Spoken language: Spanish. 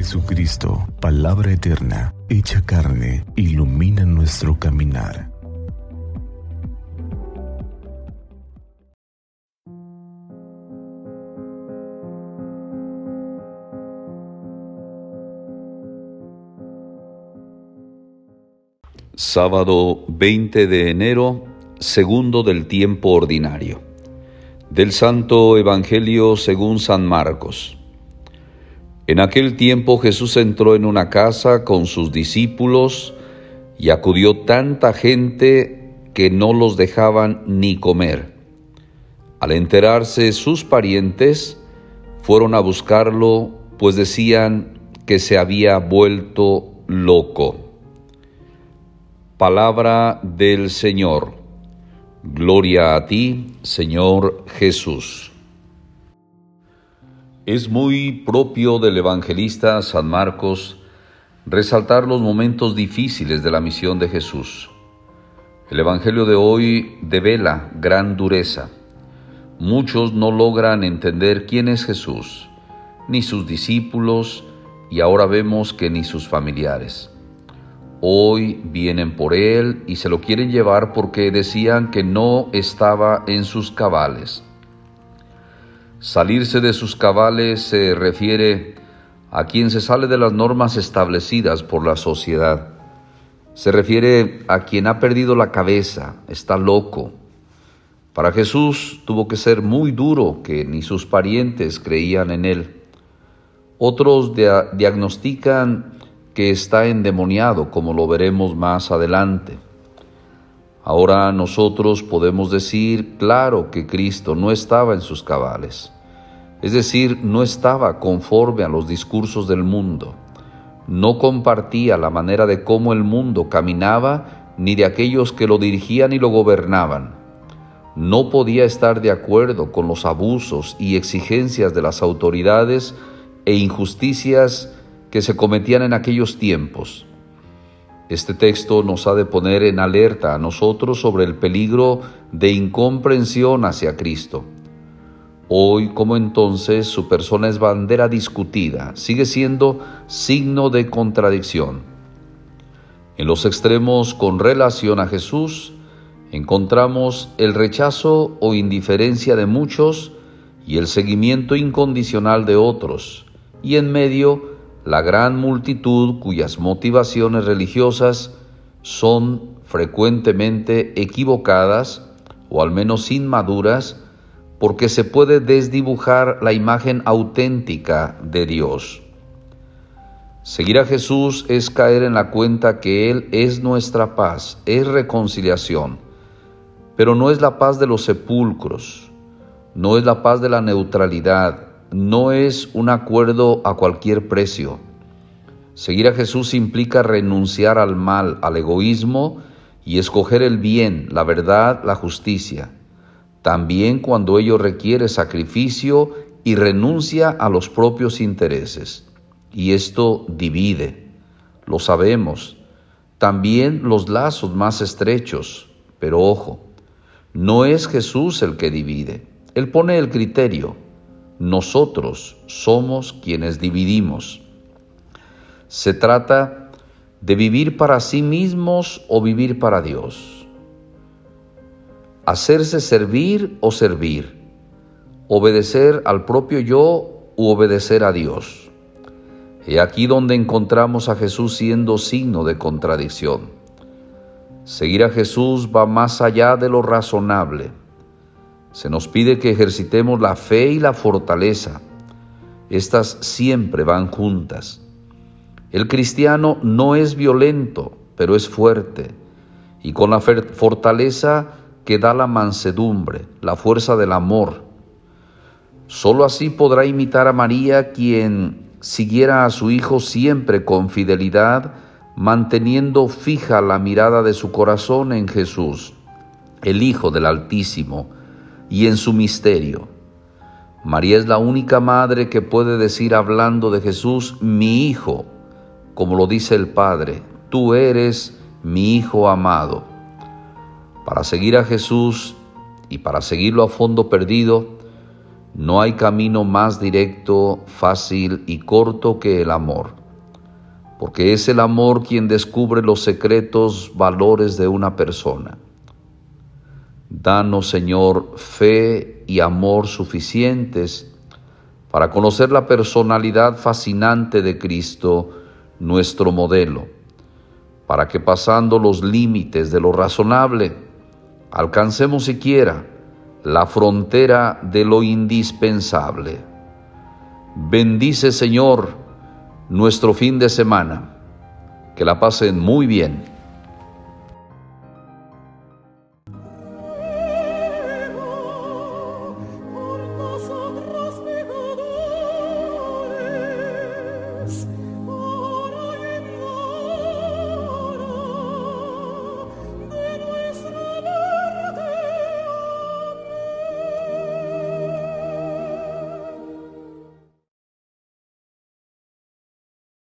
Jesucristo, palabra eterna, hecha carne, ilumina nuestro caminar. Sábado 20 de enero, segundo del tiempo ordinario. Del Santo Evangelio según San Marcos. En aquel tiempo Jesús entró en una casa con sus discípulos y acudió tanta gente que no los dejaban ni comer. Al enterarse sus parientes, fueron a buscarlo, pues decían que se había vuelto loco. Palabra del Señor. Gloria a ti, Señor Jesús. Es muy propio del evangelista San Marcos resaltar los momentos difíciles de la misión de Jesús. El Evangelio de hoy devela gran dureza. Muchos no logran entender quién es Jesús, ni sus discípulos, y ahora vemos que ni sus familiares. Hoy vienen por él y se lo quieren llevar porque decían que no estaba en sus cabales. Salirse de sus cabales se refiere a quien se sale de las normas establecidas por la sociedad. Se refiere a quien ha perdido la cabeza, está loco. Para Jesús tuvo que ser muy duro que ni sus parientes creían en él. Otros diagnostican que está endemoniado, como lo veremos más adelante. Ahora nosotros podemos decir, claro, que Cristo no estaba en sus cabales, es decir, no estaba conforme a los discursos del mundo, no compartía la manera de cómo el mundo caminaba ni de aquellos que lo dirigían y lo gobernaban. No podía estar de acuerdo con los abusos y exigencias de las autoridades e injusticias que se cometían en aquellos tiempos. Este texto nos ha de poner en alerta a nosotros sobre el peligro de incomprensión hacia Cristo. Hoy como entonces su persona es bandera discutida, sigue siendo signo de contradicción. En los extremos con relación a Jesús encontramos el rechazo o indiferencia de muchos y el seguimiento incondicional de otros, y en medio la gran multitud cuyas motivaciones religiosas son frecuentemente equivocadas o al menos inmaduras porque se puede desdibujar la imagen auténtica de Dios. Seguir a Jesús es caer en la cuenta que Él es nuestra paz, es reconciliación, pero no es la paz de los sepulcros, no es la paz de la neutralidad, no es un acuerdo a cualquier precio. Seguir a Jesús implica renunciar al mal, al egoísmo y escoger el bien, la verdad, la justicia. También cuando ello requiere sacrificio y renuncia a los propios intereses. Y esto divide, lo sabemos. También los lazos más estrechos. Pero ojo, no es Jesús el que divide. Él pone el criterio nosotros somos quienes dividimos. Se trata de vivir para sí mismos o vivir para Dios. Hacerse servir o servir. Obedecer al propio yo u obedecer a Dios. He aquí donde encontramos a Jesús siendo signo de contradicción. Seguir a Jesús va más allá de lo razonable se nos pide que ejercitemos la fe y la fortaleza. Estas siempre van juntas. El cristiano no es violento, pero es fuerte, y con la fortaleza que da la mansedumbre, la fuerza del amor. Solo así podrá imitar a María, quien siguiera a su Hijo siempre con fidelidad, manteniendo fija la mirada de su corazón en Jesús, el Hijo del Altísimo, y en su misterio. María es la única madre que puede decir hablando de Jesús, mi Hijo, como lo dice el Padre, tú eres mi Hijo amado. Para seguir a Jesús y para seguirlo a fondo perdido, No hay camino más directo, fácil y corto que el amor, porque es el amor quien descubre los secretos valores de una persona. Danos, Señor, fe y amor suficientes para conocer la personalidad fascinante de Cristo, nuestro modelo, para que pasando los límites de lo razonable, alcancemos siquiera la frontera de lo indispensable. Bendice, Señor, nuestro fin de semana. Que la pasen muy bien.